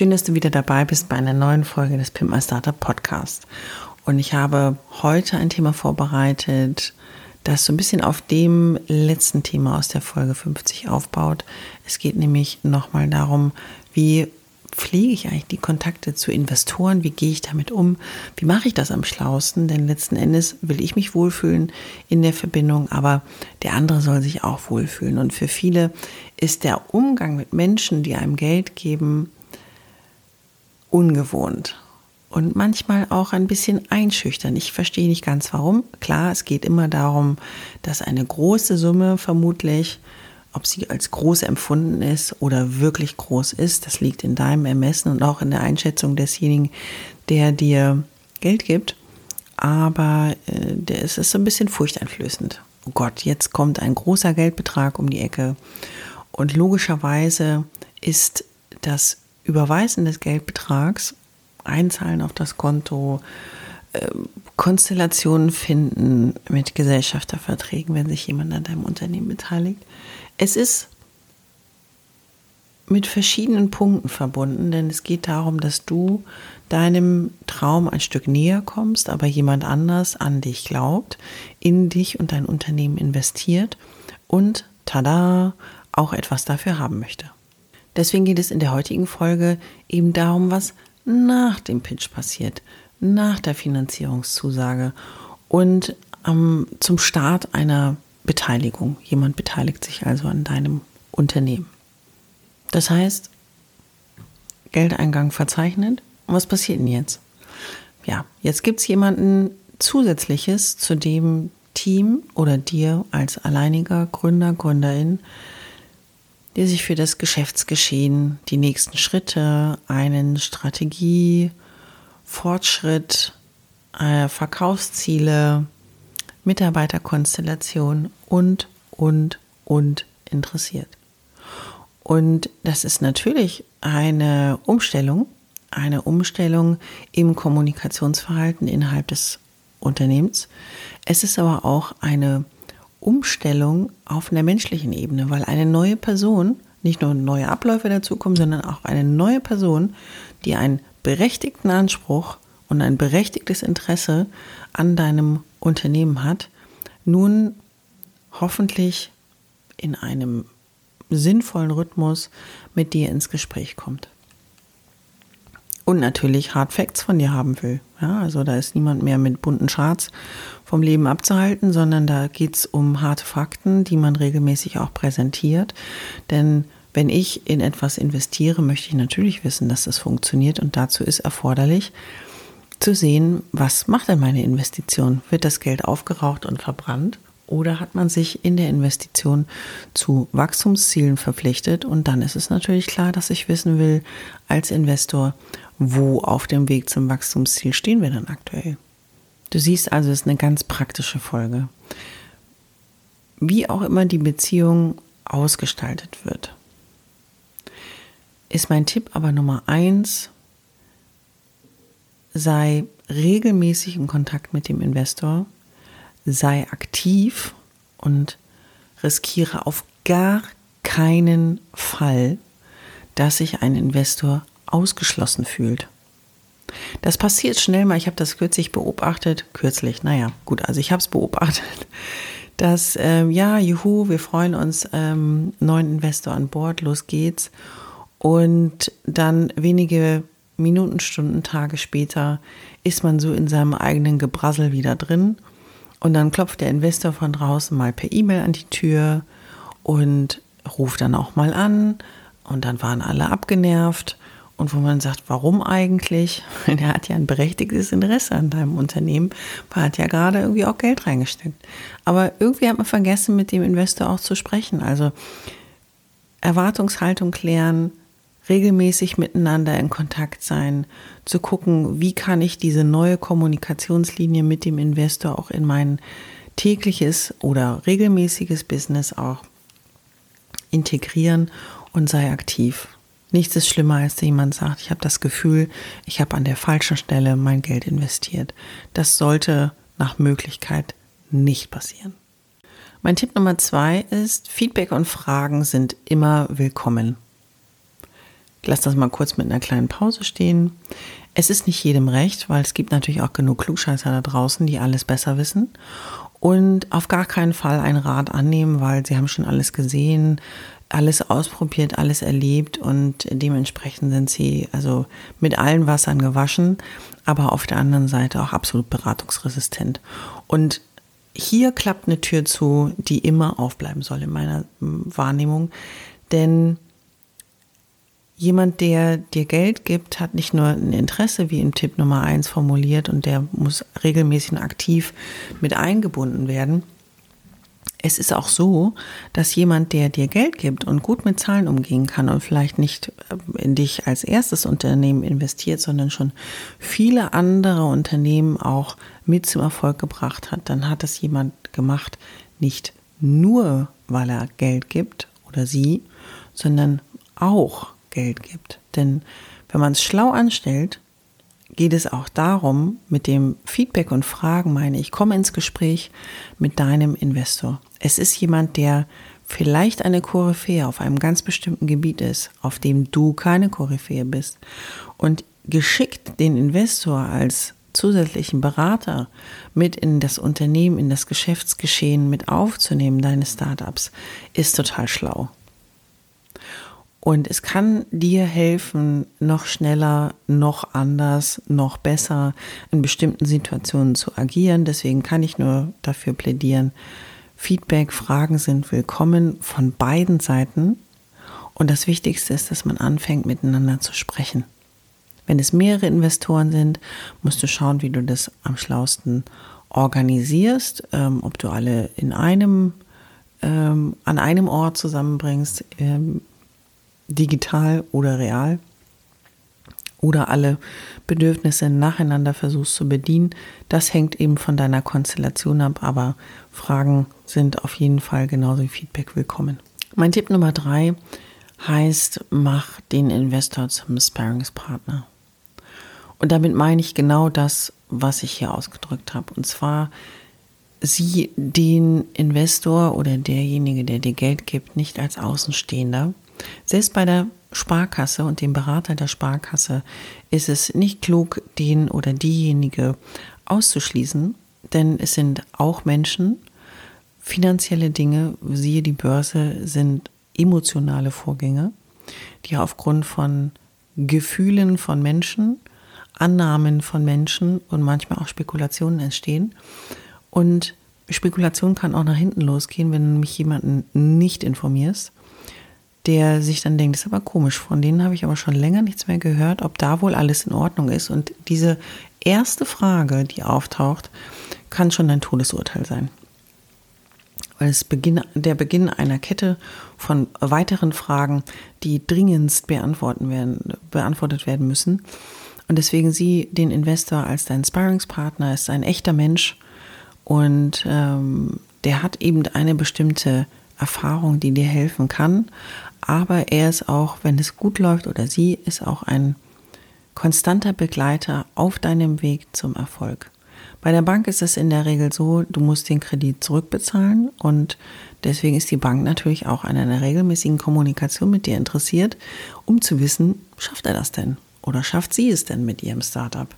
Schön, dass du wieder dabei bist bei einer neuen Folge des Pimp My Startup Podcast. Und ich habe heute ein Thema vorbereitet, das so ein bisschen auf dem letzten Thema aus der Folge 50 aufbaut. Es geht nämlich nochmal darum, wie pflege ich eigentlich die Kontakte zu Investoren? Wie gehe ich damit um? Wie mache ich das am schlausten? Denn letzten Endes will ich mich wohlfühlen in der Verbindung, aber der andere soll sich auch wohlfühlen. Und für viele ist der Umgang mit Menschen, die einem Geld geben, ungewohnt und manchmal auch ein bisschen einschüchtern. Ich verstehe nicht ganz warum. Klar, es geht immer darum, dass eine große Summe vermutlich, ob sie als groß empfunden ist oder wirklich groß ist, das liegt in deinem Ermessen und auch in der Einschätzung desjenigen, der dir Geld gibt. Aber äh, es ist so ein bisschen furchteinflößend. Oh Gott, jetzt kommt ein großer Geldbetrag um die Ecke. Und logischerweise ist das Überweisen des Geldbetrags einzahlen auf das Konto, ähm, Konstellationen finden mit Gesellschafterverträgen, wenn sich jemand an deinem Unternehmen beteiligt. Es ist mit verschiedenen Punkten verbunden, denn es geht darum, dass du deinem Traum ein Stück näher kommst, aber jemand anders an dich glaubt, in dich und dein Unternehmen investiert und tada, auch etwas dafür haben möchte. Deswegen geht es in der heutigen Folge eben darum, was nach dem Pitch passiert, nach der Finanzierungszusage und ähm, zum Start einer Beteiligung. Jemand beteiligt sich also an deinem Unternehmen. Das heißt, Geldeingang verzeichnet. Und was passiert denn jetzt? Ja, jetzt gibt es jemanden zusätzliches zu dem Team oder dir als alleiniger Gründer, Gründerin, die sich für das Geschäftsgeschehen, die nächsten Schritte, einen Strategie, Fortschritt, äh, Verkaufsziele, Mitarbeiterkonstellation und, und, und interessiert. Und das ist natürlich eine Umstellung, eine Umstellung im Kommunikationsverhalten innerhalb des Unternehmens. Es ist aber auch eine Umstellung auf einer menschlichen Ebene, weil eine neue Person, nicht nur neue Abläufe dazukommen, sondern auch eine neue Person, die einen berechtigten Anspruch und ein berechtigtes Interesse an deinem Unternehmen hat, nun hoffentlich in einem sinnvollen Rhythmus mit dir ins Gespräch kommt und natürlich Hard Facts von dir haben will. Ja, also da ist niemand mehr mit bunten Charts vom Leben abzuhalten, sondern da geht es um harte Fakten, die man regelmäßig auch präsentiert. Denn wenn ich in etwas investiere, möchte ich natürlich wissen, dass das funktioniert und dazu ist erforderlich zu sehen, was macht denn meine Investition? Wird das Geld aufgeraucht und verbrannt? Oder hat man sich in der Investition zu Wachstumszielen verpflichtet? Und dann ist es natürlich klar, dass ich wissen will als Investor, wo auf dem Weg zum Wachstumsziel stehen wir dann aktuell? Du siehst also, es ist eine ganz praktische Folge. Wie auch immer die Beziehung ausgestaltet wird, ist mein Tipp aber Nummer eins, sei regelmäßig in Kontakt mit dem Investor, sei aktiv und riskiere auf gar keinen Fall, dass sich ein Investor ausgeschlossen fühlt. Das passiert schnell mal. Ich habe das kürzlich beobachtet. Kürzlich, naja, gut, also ich habe es beobachtet, dass, ähm, ja, juhu, wir freuen uns, ähm, neuen Investor an Bord, los geht's. Und dann wenige Minuten, Stunden, Tage später ist man so in seinem eigenen Gebrassel wieder drin. Und dann klopft der Investor von draußen mal per E-Mail an die Tür und ruft dann auch mal an und dann waren alle abgenervt und wo man sagt, warum eigentlich? Der hat ja ein berechtigtes Interesse an deinem Unternehmen, er hat ja gerade irgendwie auch Geld reingesteckt. Aber irgendwie hat man vergessen, mit dem Investor auch zu sprechen. Also Erwartungshaltung klären, regelmäßig miteinander in Kontakt sein, zu gucken, wie kann ich diese neue Kommunikationslinie mit dem Investor auch in mein tägliches oder regelmäßiges Business auch integrieren und sei aktiv. Nichts ist schlimmer, als jemand sagt, ich habe das Gefühl, ich habe an der falschen Stelle mein Geld investiert. Das sollte nach Möglichkeit nicht passieren. Mein Tipp Nummer zwei ist, Feedback und Fragen sind immer willkommen. Ich lasse das mal kurz mit einer kleinen Pause stehen. Es ist nicht jedem recht, weil es gibt natürlich auch genug Klugscheißer da draußen, die alles besser wissen. Und auf gar keinen Fall einen Rat annehmen, weil sie haben schon alles gesehen, alles ausprobiert, alles erlebt und dementsprechend sind sie also mit allen Wassern gewaschen, aber auf der anderen Seite auch absolut beratungsresistent. Und hier klappt eine Tür zu, die immer aufbleiben soll in meiner Wahrnehmung, denn jemand, der dir Geld gibt, hat nicht nur ein Interesse, wie in Tipp Nummer eins formuliert, und der muss regelmäßig und aktiv mit eingebunden werden, es ist auch so, dass jemand, der dir Geld gibt und gut mit Zahlen umgehen kann und vielleicht nicht äh, in dich als erstes Unternehmen investiert, sondern schon viele andere Unternehmen auch mit zum Erfolg gebracht hat, dann hat das jemand gemacht, nicht nur, weil er Geld gibt oder sie, sondern auch Geld gibt. Denn wenn man es schlau anstellt, geht es auch darum, mit dem Feedback und Fragen meine ich, komme ins Gespräch mit deinem Investor. Es ist jemand, der vielleicht eine Koryphäe auf einem ganz bestimmten Gebiet ist, auf dem du keine Koryphäe bist. Und geschickt den Investor als zusätzlichen Berater mit in das Unternehmen, in das Geschäftsgeschehen mit aufzunehmen, deine Startups, ist total schlau. Und es kann dir helfen, noch schneller, noch anders, noch besser in bestimmten Situationen zu agieren. Deswegen kann ich nur dafür plädieren, Feedback, Fragen sind willkommen von beiden Seiten. Und das Wichtigste ist, dass man anfängt, miteinander zu sprechen. Wenn es mehrere Investoren sind, musst du schauen, wie du das am schlausten organisierst, ähm, ob du alle in einem, ähm, an einem Ort zusammenbringst, ähm, digital oder real oder alle Bedürfnisse nacheinander versuchst zu bedienen. Das hängt eben von deiner Konstellation ab, aber Fragen sind auf jeden Fall genauso wie Feedback willkommen. Mein Tipp Nummer drei heißt, mach den Investor zum Sparringspartner. Und damit meine ich genau das, was ich hier ausgedrückt habe. Und zwar, sieh den Investor oder derjenige, der dir Geld gibt, nicht als Außenstehender, selbst bei der Sparkasse und dem Berater der Sparkasse ist es nicht klug, den oder diejenige auszuschließen, denn es sind auch Menschen, finanzielle Dinge, siehe die Börse, sind emotionale Vorgänge, die aufgrund von Gefühlen von Menschen, Annahmen von Menschen und manchmal auch Spekulationen entstehen. Und Spekulation kann auch nach hinten losgehen, wenn du nämlich jemanden nicht informierst der sich dann denkt, das ist aber komisch, von denen habe ich aber schon länger nichts mehr gehört, ob da wohl alles in Ordnung ist. Und diese erste Frage, die auftaucht, kann schon ein Todesurteil sein. Weil es Beginn, der Beginn einer Kette von weiteren Fragen, die dringendst beantworten werden, beantwortet werden müssen. Und deswegen sieh den Investor als dein Sparringspartner, ist ein echter Mensch und ähm, der hat eben eine bestimmte Erfahrung, die dir helfen kann, aber er ist auch, wenn es gut läuft oder sie ist auch ein konstanter Begleiter auf deinem Weg zum Erfolg. Bei der Bank ist es in der Regel so, du musst den Kredit zurückbezahlen und deswegen ist die Bank natürlich auch an einer regelmäßigen Kommunikation mit dir interessiert, um zu wissen, schafft er das denn oder schafft sie es denn mit ihrem Startup?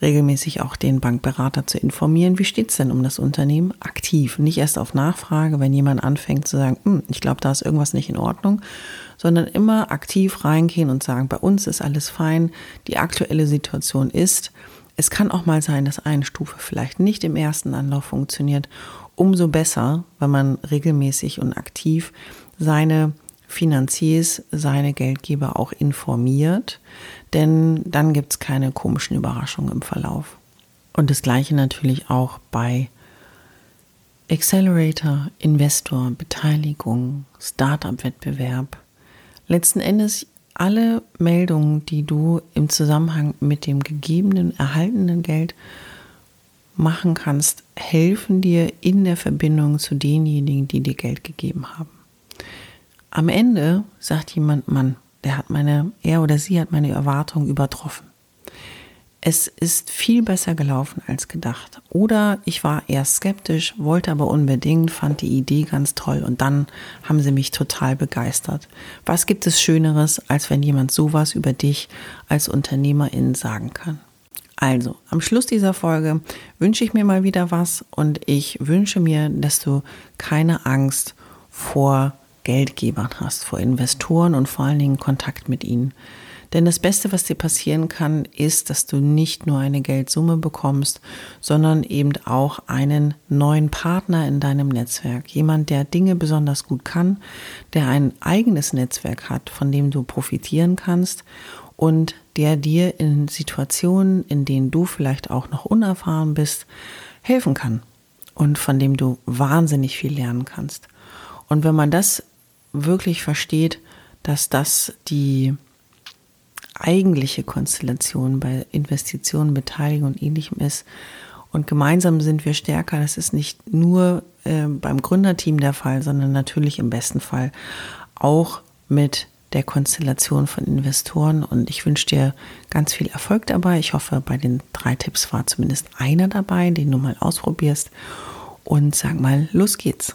Regelmäßig auch den Bankberater zu informieren, wie steht es denn um das Unternehmen aktiv. Nicht erst auf Nachfrage, wenn jemand anfängt zu sagen, hm, ich glaube, da ist irgendwas nicht in Ordnung, sondern immer aktiv reingehen und sagen, bei uns ist alles fein, die aktuelle Situation ist. Es kann auch mal sein, dass eine Stufe vielleicht nicht im ersten Anlauf funktioniert. Umso besser, wenn man regelmäßig und aktiv seine Finanziers, seine Geldgeber auch informiert, denn dann gibt es keine komischen Überraschungen im Verlauf. Und das gleiche natürlich auch bei Accelerator, Investor, Beteiligung, Startup-Wettbewerb. Letzten Endes alle Meldungen, die du im Zusammenhang mit dem gegebenen, erhaltenen Geld machen kannst, helfen dir in der Verbindung zu denjenigen, die dir Geld gegeben haben. Am Ende sagt jemand, Mann, der hat meine, er oder sie hat meine Erwartung übertroffen. Es ist viel besser gelaufen als gedacht. Oder ich war erst skeptisch, wollte aber unbedingt, fand die Idee ganz toll und dann haben sie mich total begeistert. Was gibt es Schöneres, als wenn jemand sowas über dich als Unternehmerin sagen kann? Also, am Schluss dieser Folge wünsche ich mir mal wieder was und ich wünsche mir, dass du keine Angst vor Geldgebern hast, vor Investoren und vor allen Dingen Kontakt mit ihnen. Denn das Beste, was dir passieren kann, ist, dass du nicht nur eine Geldsumme bekommst, sondern eben auch einen neuen Partner in deinem Netzwerk. Jemand, der Dinge besonders gut kann, der ein eigenes Netzwerk hat, von dem du profitieren kannst und der dir in Situationen, in denen du vielleicht auch noch unerfahren bist, helfen kann und von dem du wahnsinnig viel lernen kannst. Und wenn man das wirklich versteht, dass das die eigentliche Konstellation bei Investitionen, Beteiligung und ähnlichem ist. Und gemeinsam sind wir stärker. Das ist nicht nur äh, beim Gründerteam der Fall, sondern natürlich im besten Fall auch mit der Konstellation von Investoren. Und ich wünsche dir ganz viel Erfolg dabei. Ich hoffe, bei den drei Tipps war zumindest einer dabei, den du mal ausprobierst. Und sag mal, los geht's.